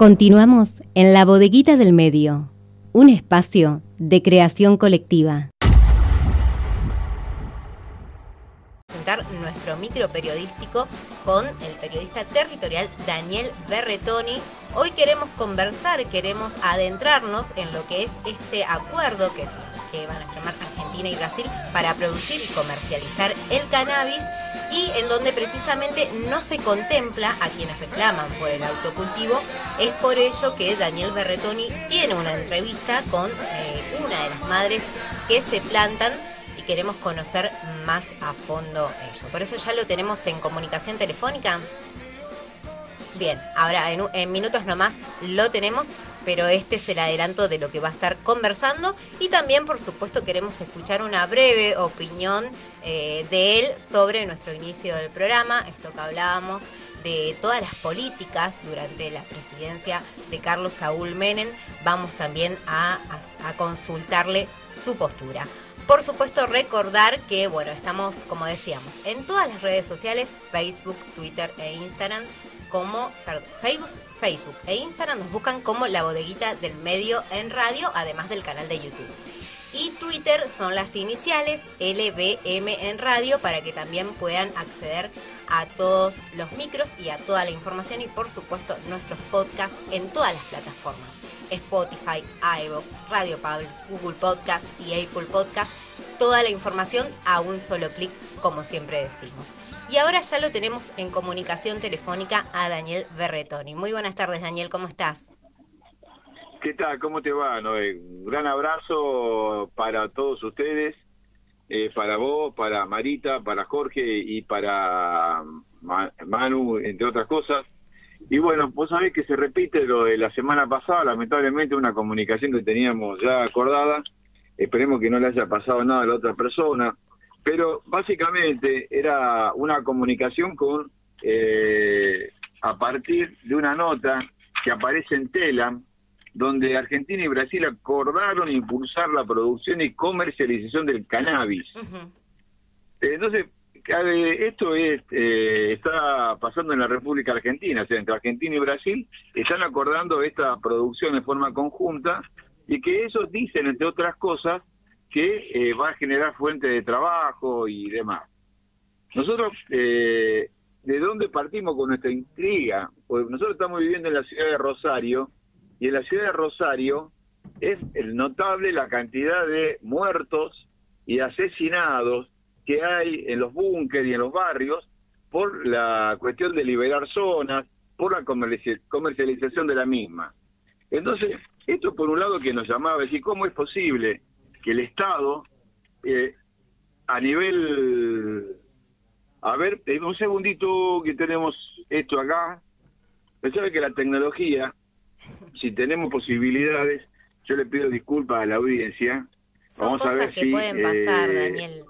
Continuamos en la bodeguita del medio, un espacio de creación colectiva. Presentar nuestro micro periodístico con el periodista territorial Daniel Berretoni. Hoy queremos conversar, queremos adentrarnos en lo que es este acuerdo que, que van a firmar Argentina y Brasil para producir y comercializar el cannabis y en donde precisamente no se contempla a quienes reclaman por el autocultivo. Es por ello que Daniel Berretoni tiene una entrevista con eh, una de las madres que se plantan y queremos conocer más a fondo ello. Por eso ya lo tenemos en comunicación telefónica. Bien, ahora en, en minutos nomás lo tenemos pero este es el adelanto de lo que va a estar conversando y también por supuesto queremos escuchar una breve opinión eh, de él sobre nuestro inicio del programa, esto que hablábamos de todas las políticas durante la presidencia de Carlos Saúl Menem, vamos también a, a consultarle su postura. Por supuesto, recordar que, bueno, estamos, como decíamos, en todas las redes sociales, Facebook, Twitter e Instagram, como Facebook, Facebook e Instagram nos buscan como la bodeguita del medio en radio, además del canal de YouTube. Y Twitter son las iniciales LBM en radio para que también puedan acceder a todos los micros y a toda la información y por supuesto nuestros podcasts en todas las plataformas. Spotify, iVoox, Radio Public, Google Podcast y Apple Podcast. Toda la información a un solo clic, como siempre decimos. Y ahora ya lo tenemos en comunicación telefónica a Daniel Berretoni. Muy buenas tardes, Daniel, ¿cómo estás? ¿Qué tal? ¿Cómo te va? Un gran abrazo para todos ustedes, eh, para vos, para Marita, para Jorge y para Manu, entre otras cosas. Y bueno, vos sabés que se repite lo de la semana pasada, lamentablemente una comunicación que teníamos ya acordada. Esperemos que no le haya pasado nada a la otra persona pero básicamente era una comunicación con eh, a partir de una nota que aparece en Telam, donde Argentina y Brasil acordaron impulsar la producción y comercialización del cannabis. Entonces, esto es, eh, está pasando en la República Argentina, o sea, entre Argentina y Brasil están acordando esta producción de forma conjunta y que ellos dicen, entre otras cosas, que eh, va a generar fuente de trabajo y demás. Nosotros, eh, ¿de dónde partimos con nuestra intriga? Pues nosotros estamos viviendo en la ciudad de Rosario y en la ciudad de Rosario es notable la cantidad de muertos y asesinados que hay en los búnkeres y en los barrios por la cuestión de liberar zonas, por la comercialización de la misma. Entonces, esto por un lado que nos llamaba a decir, ¿cómo es posible que el Estado, eh, a nivel... A ver, un segundito que tenemos esto acá. Pensaba que la tecnología, si tenemos posibilidades, yo le pido disculpas a la audiencia. Son cosas que pueden pasar, eh, Daniel.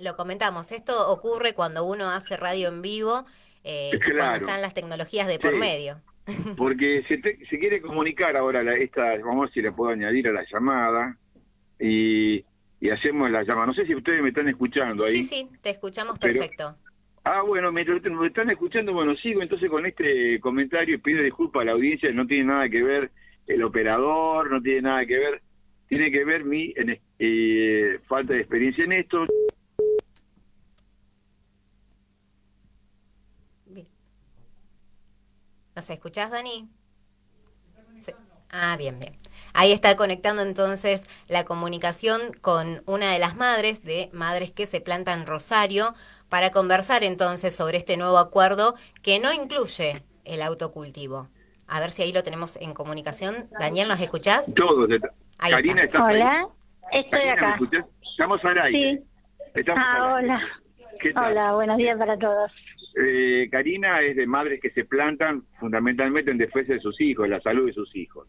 lo comentamos. Esto ocurre cuando uno hace radio en vivo eh, y cuando están las tecnologías de por medio. Porque se, se, quiere comunicar ahora la, esta, vamos a ver si le puedo añadir a la llamada y, hacemos la llama. No sé si ustedes me están escuchando ahí. Sí, sí, te escuchamos perfecto. Ah, bueno, me, están escuchando, bueno, sigo entonces con este comentario y pido disculpas a la audiencia, no tiene nada que ver el operador, no tiene nada que ver, tiene que ver mi eh, falta de experiencia en esto. ¿Nos escuchás, Dani? Ah, bien, bien. Ahí está conectando entonces la comunicación con una de las madres de Madres que se plantan Rosario para conversar entonces sobre este nuevo acuerdo que no incluye el autocultivo. A ver si ahí lo tenemos en comunicación. Daniel, ¿nos escuchás? Todos. Karina, ¿estás Hola, estoy acá. Estamos al aire. Sí. ah, hola. Hola, buenos días para todos. Eh, Karina es de madres que se plantan fundamentalmente en defensa de sus hijos, la salud de sus hijos.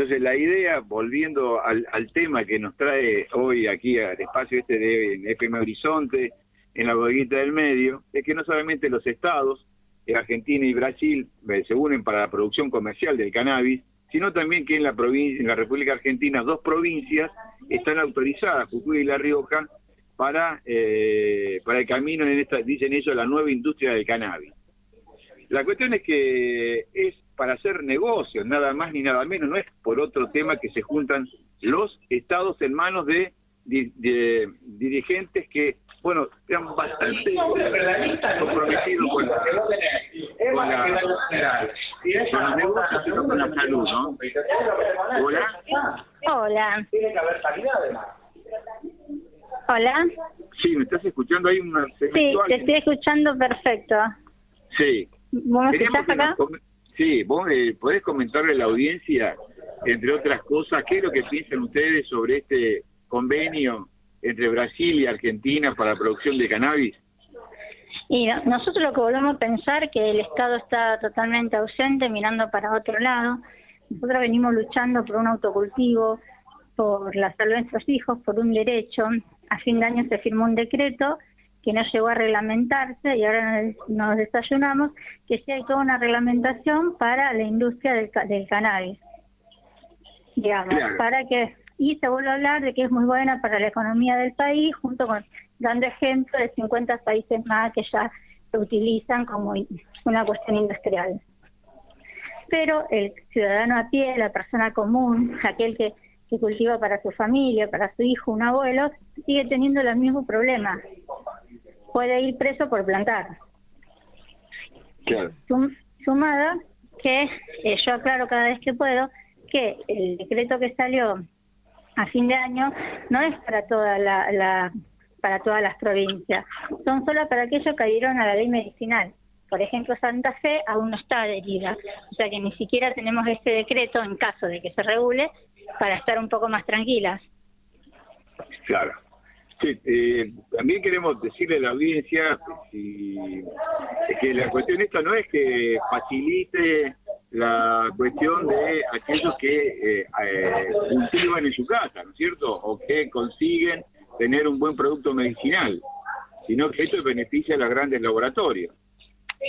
Entonces la idea, volviendo al, tema que nos trae hoy aquí al espacio este de FM Horizonte, en la bodeguita del medio, es que no solamente los estados, eh, Argentina y Brasil, eh, se unen para la producción comercial del cannabis, sino también que en la, provincia, en la República Argentina dos provincias están autorizadas, Jujuy y La Rioja, para, eh, para el camino en esta, dicen ellos, la nueva industria del cannabis. La cuestión es que es para hacer negocios, nada más ni nada menos, no es por otro tema que se juntan los estados en manos de, dirigentes que, bueno, eran bastante comprometidos con, la, con, la, con los negocios y con la salud, ¿no? Hola. Hola. Tiene que haber salida además. Hola. Sí, ¿me estás escuchando? Hay una Sí, te estoy escuchando perfecto. Sí. ¿Vos estás acá? Sí, vos eh, podés comentarle a la audiencia, entre otras cosas, qué es lo que piensan ustedes sobre este convenio entre Brasil y Argentina para la producción de cannabis. Y nosotros lo que volvemos a pensar que el Estado está totalmente ausente, mirando para otro lado. Nosotros venimos luchando por un autocultivo, por la salud de nuestros hijos, por un derecho. A fin de año se firmó un decreto que no llegó a reglamentarse y ahora nos desayunamos que sí hay toda una reglamentación para la industria del, del cannabis, digamos, para que y se vuelve a hablar de que es muy buena para la economía del país, junto con dando ejemplo de 50 países más que ya se utilizan como una cuestión industrial. Pero el ciudadano a pie, la persona común, aquel que, que cultiva para su familia, para su hijo, un abuelo, sigue teniendo los mismos problemas puede ir preso por plantar. sumada que eh, yo aclaro cada vez que puedo que el decreto que salió a fin de año no es para toda la, para todas las provincias, son solo para aquellos que adhirieron a la ley medicinal. Por ejemplo, Santa Fe aún no está adherida, o sea que ni siquiera tenemos este decreto en caso de que se regule para estar un poco más tranquilas. Claro. Sí, eh, también queremos decirle a la audiencia que la cuestión esta no es que facilite la cuestión de aquellos que eh, eh, cultivan en su casa, ¿no es cierto? O que consiguen tener un buen producto medicinal, sino que esto beneficia a los grandes laboratorios.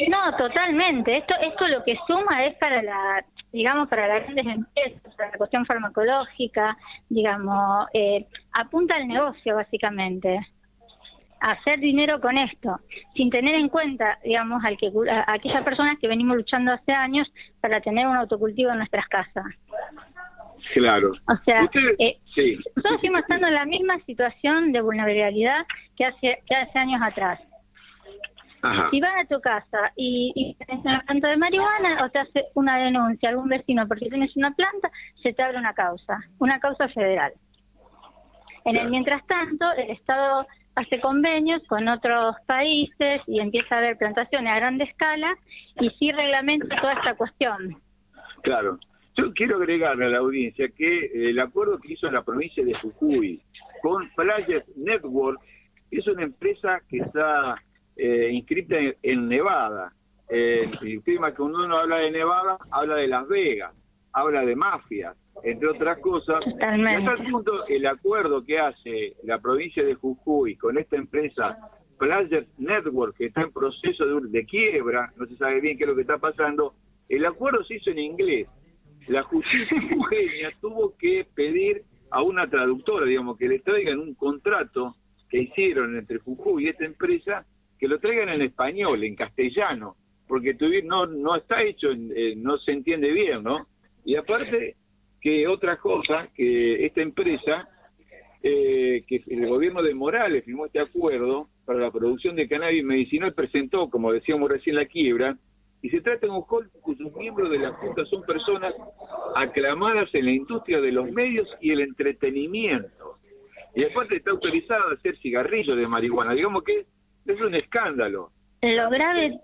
No, totalmente. Esto, esto lo que suma es para la, digamos, para las grandes empresas, para la cuestión farmacológica, digamos, eh, apunta al negocio básicamente, hacer dinero con esto, sin tener en cuenta, digamos, al que, a aquellas personas que venimos luchando hace años para tener un autocultivo en nuestras casas. Claro. O sea, eh, nosotros seguimos estando en la misma situación de vulnerabilidad que hace, que hace años atrás. Si vas a tu casa y, y tienes una planta de marihuana o te hace una denuncia algún vecino porque tienes una planta, se te abre una causa, una causa federal. En el mientras tanto, el Estado hace convenios con otros países y empieza a haber plantaciones a grande escala y sí reglamenta toda esta cuestión. Claro. Yo quiero agregarle a la audiencia que el acuerdo que hizo la provincia de Jujuy con Playas Network es una empresa que está eh, inscrita en, Nevada. Eh, el tema que uno habla de Nevada, habla de Las Vegas, habla de mafias, entre otras cosas. Hasta el punto, el acuerdo que hace la provincia de Jujuy con esta empresa Player Network, que está en proceso de, de quiebra, no se sabe bien qué es lo que está pasando, el acuerdo se hizo en inglés. La justicia jujeña tuvo que pedir a una traductora, digamos, que le traigan un contrato que hicieron entre Jujuy y esta empresa que lo traigan en español, en castellano, porque no, no está hecho, eh, no se entiende bien, ¿no? Y aparte que otra cosa, que esta empresa, eh, que el gobierno de Morales firmó este acuerdo para la producción de cannabis medicinal, presentó, como decíamos recién, la quiebra, y se trata de un hall cuyos miembros de la Junta son personas aclamadas en la industria de los medios y el entretenimiento. Y aparte está autorizada a hacer cigarrillos de marihuana. Digamos que es un escándalo. Lo grave,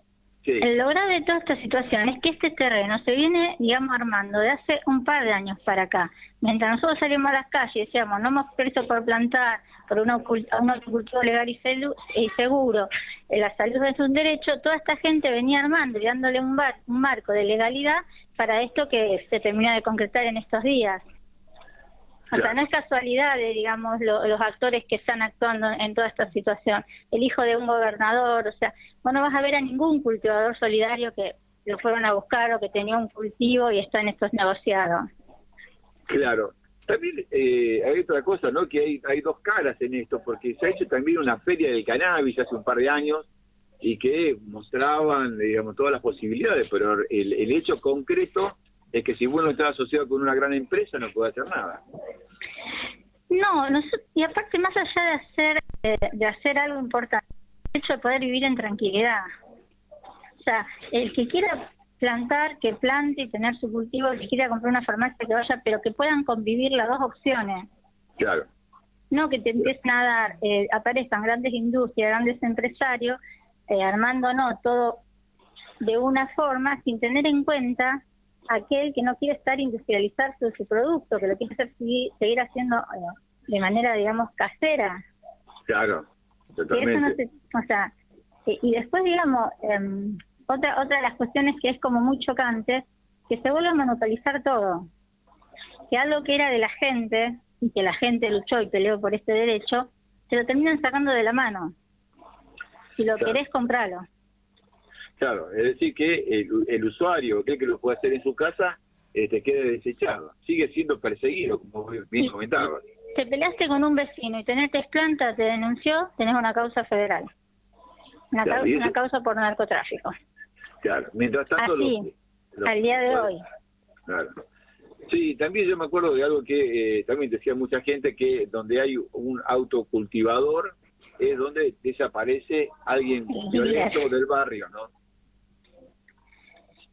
lo grave de toda esta situación es que este terreno se viene, digamos, armando de hace un par de años para acá. Mientras nosotros salimos a las calles y decíamos, no hemos preso por plantar, por un agricultura legal y, seguro, eh, la salud es un derecho, toda esta gente venía armando y dándole un, un marco de legalidad para esto que se termina de concretar en estos días. O sea, no es casualidad, de, digamos, los actores que están actuando en toda esta situación. El hijo de un gobernador, o sea, vos no vas a ver a ningún cultivador solidario que lo fueron a buscar o que tenía un cultivo y está en estos negociados. Claro. También eh, hay otra cosa, ¿no? Que hay, hay dos caras en esto, porque se ha hecho también una feria del cannabis hace un par de años, y que mostraban, digamos, todas las posibilidades, pero el, el hecho concreto es que si uno está asociado con una gran empresa no puede hacer nada. No, y aparte más allá de hacer eh, de hacer algo importante, el hecho de poder vivir en tranquilidad. O sea, el que quiera plantar, que plante y tener su cultivo, el que quiera comprar una farmacia, que vaya, pero que puedan convivir las dos opciones. Claro. No que te empiecen a dar, eh, aparezcan grandes industrias, grandes empresarios, eh, armando no todo de una forma sin tener en cuenta aquel que no quiere estar industrializarse su producto, que lo quiere hacer seguir, haciendo de manera, digamos, casera. Claro, totalmente. o sea, y, después, digamos, em, otra, otra de las cuestiones que es como muy chocante, que se vuelve a monopolizar todo. Que algo que era de la gente, y que la gente luchó y peleó por este derecho, se lo terminan sacando de la mano. Si lo querés, compralo. Claro, es decir, que el, usuario, que que lo puede hacer en su casa, este, quede desechado. Sigue siendo perseguido, como bien comentaba. Te peleaste con un vecino y tenés planta, te denunció, tenés una causa federal. Una, causa, por narcotráfico. Claro, mientras tanto... Así, al día de hoy. Claro. Sí, también yo me acuerdo de algo que eh, también decía mucha gente, que donde hay un autocultivador es donde desaparece alguien violento del barrio, ¿no?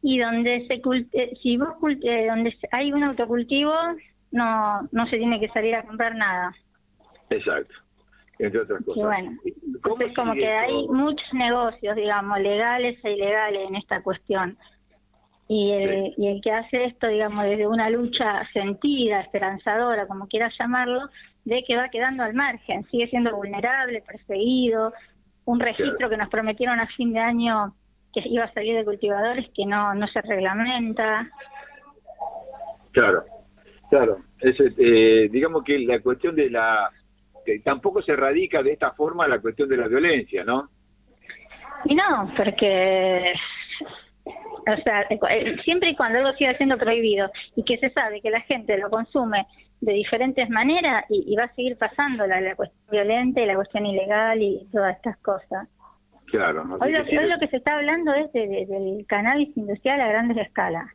Y donde se culte, si vos culte, donde hay un autocultivo no no se tiene que salir a comprar nada. Exacto. Entre otras cosas. bueno entonces como que hay muchos negocios digamos legales e ilegales en esta cuestión. Y el, y el que hace esto digamos desde una lucha sentida esperanzadora como quieras llamarlo ve que va quedando al margen sigue siendo vulnerable perseguido un registro que nos prometieron a fin de año que iba a salir de cultivadores que no, no se reglamenta. Claro, claro. Es, eh, digamos que la cuestión de la... tampoco se radica de esta forma la cuestión de la violencia, ¿no? Y no, porque o sea, eh, siempre y cuando algo siga siendo prohibido y que se sabe que la gente lo consume de diferentes maneras y, va a seguir pasando la, la, cuestión violenta y la cuestión ilegal y todas estas cosas. Claro. hoy, lo, que se está hablando es del cannabis industrial a grandes escalas.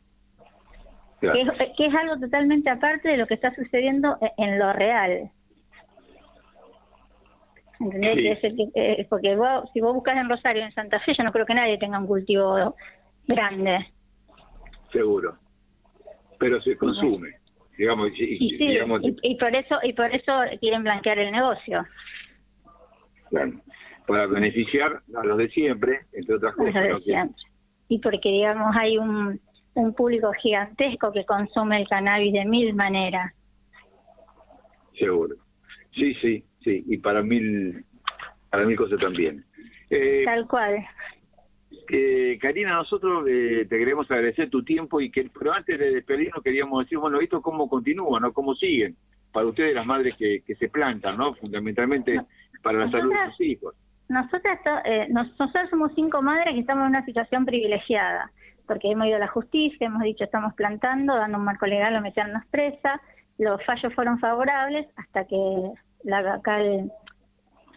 Que, es, algo totalmente aparte de lo que está sucediendo e, en, lo real. ¿Entendés? Eh, porque vos, si vos buscas en Rosario, en Santa Fe, yo no creo que nadie tenga un cultivo grande. Seguro. Pero se consume. Digamos, y, por eso y por eso quieren blanquear el negocio. Claro para beneficiar a los de siempre, entre otras cosas. Y porque, digamos, hay un, un público gigantesco que consume el cannabis de mil maneras. Seguro. Sí, sí, sí. Y para mil, para mil cosas también. Eh, Tal cual. Eh, Karina, nosotros eh, te queremos agradecer tu tiempo y que, pero antes de despedirnos queríamos decir, bueno, esto cómo continúa, ¿no? ¿Cómo siguen? Para ustedes las madres que, que se plantan, ¿no? Fundamentalmente para la salud de sus hijos. Nosotras, eh, nosotros somos cinco madres que estamos en una situación privilegiada, porque hemos ido a la justicia, hemos dicho estamos plantando, dando un marco legal o meternos presa, los fallos fueron favorables hasta que la, acá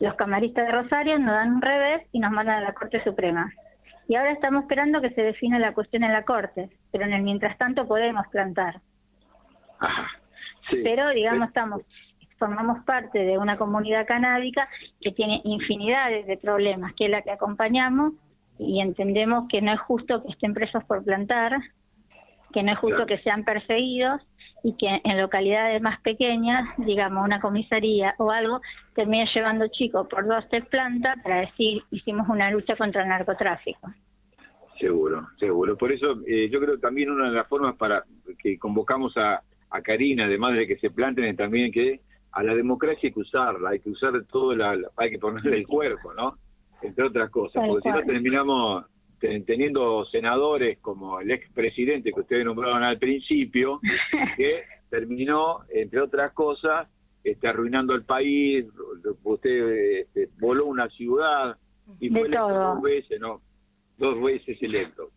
los camaristas de Rosario nos dan un revés y nos mandan a la Corte Suprema. Y ahora estamos esperando que se define la cuestión en la Corte, pero en el mientras tanto podemos plantar. Pero, digamos, estamos formamos parte de una comunidad canábica que tiene infinidades de problemas, que es la que acompañamos y entendemos que no es justo que estén presos por plantar, que no es justo que sean perseguidos y que en localidades más pequeñas, digamos una comisaría o algo, termine llevando chicos por dos tres plantas para decir hicimos una lucha contra el narcotráfico. Seguro, seguro. Por eso eh, yo creo también una de las formas para que convocamos a, a Karina, además de que se planten, es también que a la democracia hay que usarla, hay que usar todo, la, hay que ponerle el cuerpo, ¿no? Entre otras cosas, porque si no terminamos teniendo senadores como el expresidente que ustedes nombraron al principio, que terminó, entre otras cosas, este, arruinando el país, usted este, voló una ciudad y fue electo dos veces, ¿no? Dos veces electo.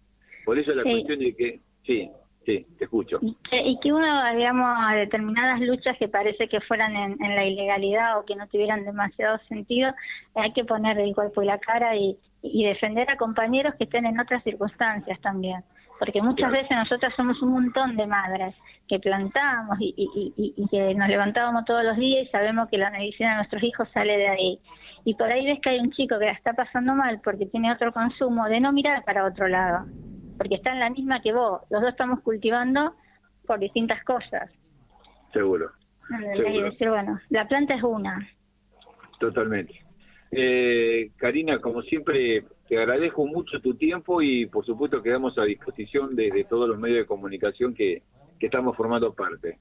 Por eso la cuestión de que, sí, Sí, te escucho. Y que, uno, digamos, a determinadas luchas que parece que fueran en, la ilegalidad o que no tuvieran demasiado sentido, hay que poner el cuerpo y la cara y, y defender a compañeros que estén en otras circunstancias también. Porque muchas veces nosotras somos un montón de madres que plantamos y, y, que nos levantábamos todos los días y sabemos que la medicina de nuestros hijos sale de ahí. Y por ahí ves que hay un chico que la está pasando mal porque tiene otro consumo, de no mirar para otro lado, porque está en la misma que vos. Los dos estamos cultivando por distintas cosas. Seguro. Y decir, bueno, la planta es una. Totalmente. Eh, Karina, como siempre, te agradezco mucho tu tiempo y por supuesto quedamos a disposición de, todos los medios de comunicación que, estamos formando parte.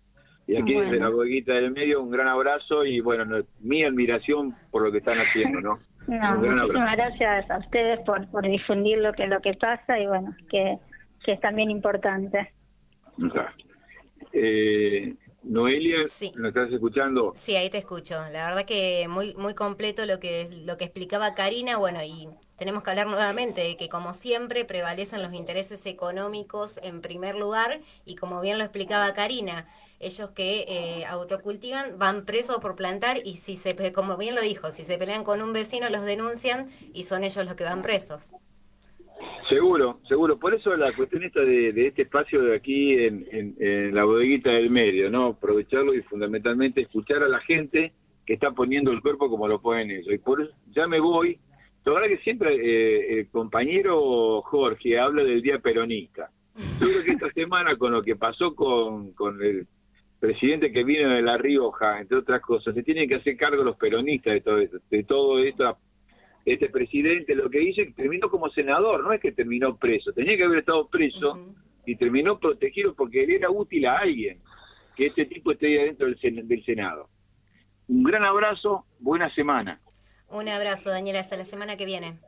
Y aquí desde la bodeguita del medio, un gran abrazo y bueno, mi admiración por lo que están haciendo, ¿no? Muchísimas gracias a ustedes por, por difundir lo que lo que pasa y bueno, que, que es también importante. Eh, Noelia, ¿me estás escuchando? Sí, ahí te escucho. La verdad que muy muy completo lo que lo que explicaba Karina, bueno, y tenemos que hablar nuevamente de que como siempre prevalecen los intereses económicos en primer lugar y como bien lo explicaba Karina, ellos que eh, autocultivan van presos por plantar y si se como bien lo dijo, si se pelean con un vecino los denuncian y son ellos los que van presos. Seguro, seguro. Por eso la cuestión esta de, este espacio de aquí en, la bodeguita del medio, ¿no? Aprovecharlo y fundamentalmente escuchar a la gente que está poniendo el cuerpo como lo ponen ellos. Y por eso ya me voy. La verdad que siempre eh, el compañero Jorge habla del día peronista. Yo creo que esta semana con lo que pasó con, con el presidente que vino de La Rioja, entre otras cosas, se tienen que hacer cargo los peronistas de todo esto, de todo esto este presidente lo que hizo terminó como senador, no es que terminó preso, tenía que haber estado preso y terminó protegido porque él era útil a alguien, que este tipo esté ahí adentro del, del Senado. Un gran abrazo, buena semana. Un abrazo, Daniela, hasta la semana que viene.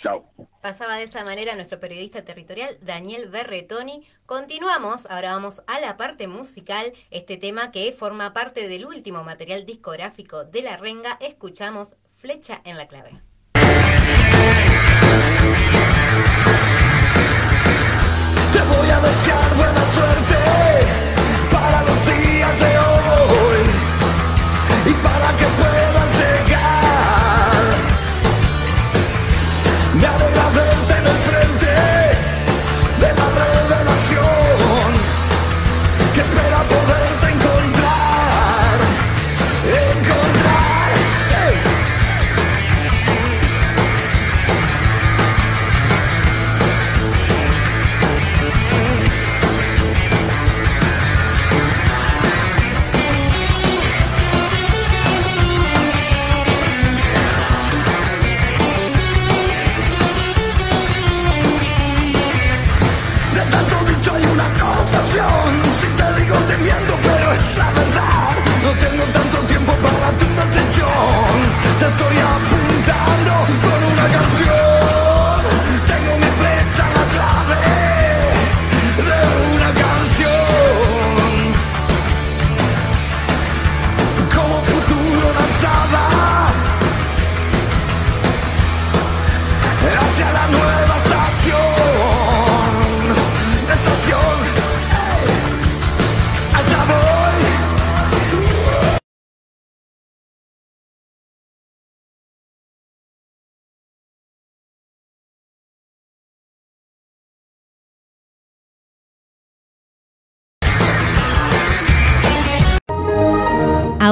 Chao. Pasaba de esa manera nuestro periodista territorial Daniel Berretoni. Continuamos, ahora vamos a la parte musical, este tema que forma parte del último material discográfico de La Renga. Escuchamos flecha en la clave. Te voy a desear buena suerte para los días de hoy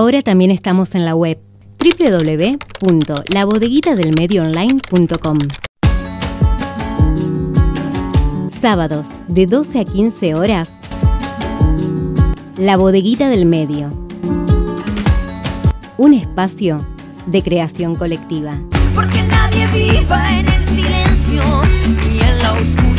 Ahora también estamos en la web www.labodeguitadelmedioonline.com. Sábados de 12 a 15 horas. La Bodeguita del Medio. Un espacio de creación colectiva. Porque nadie viva en el silencio y en la oscuridad.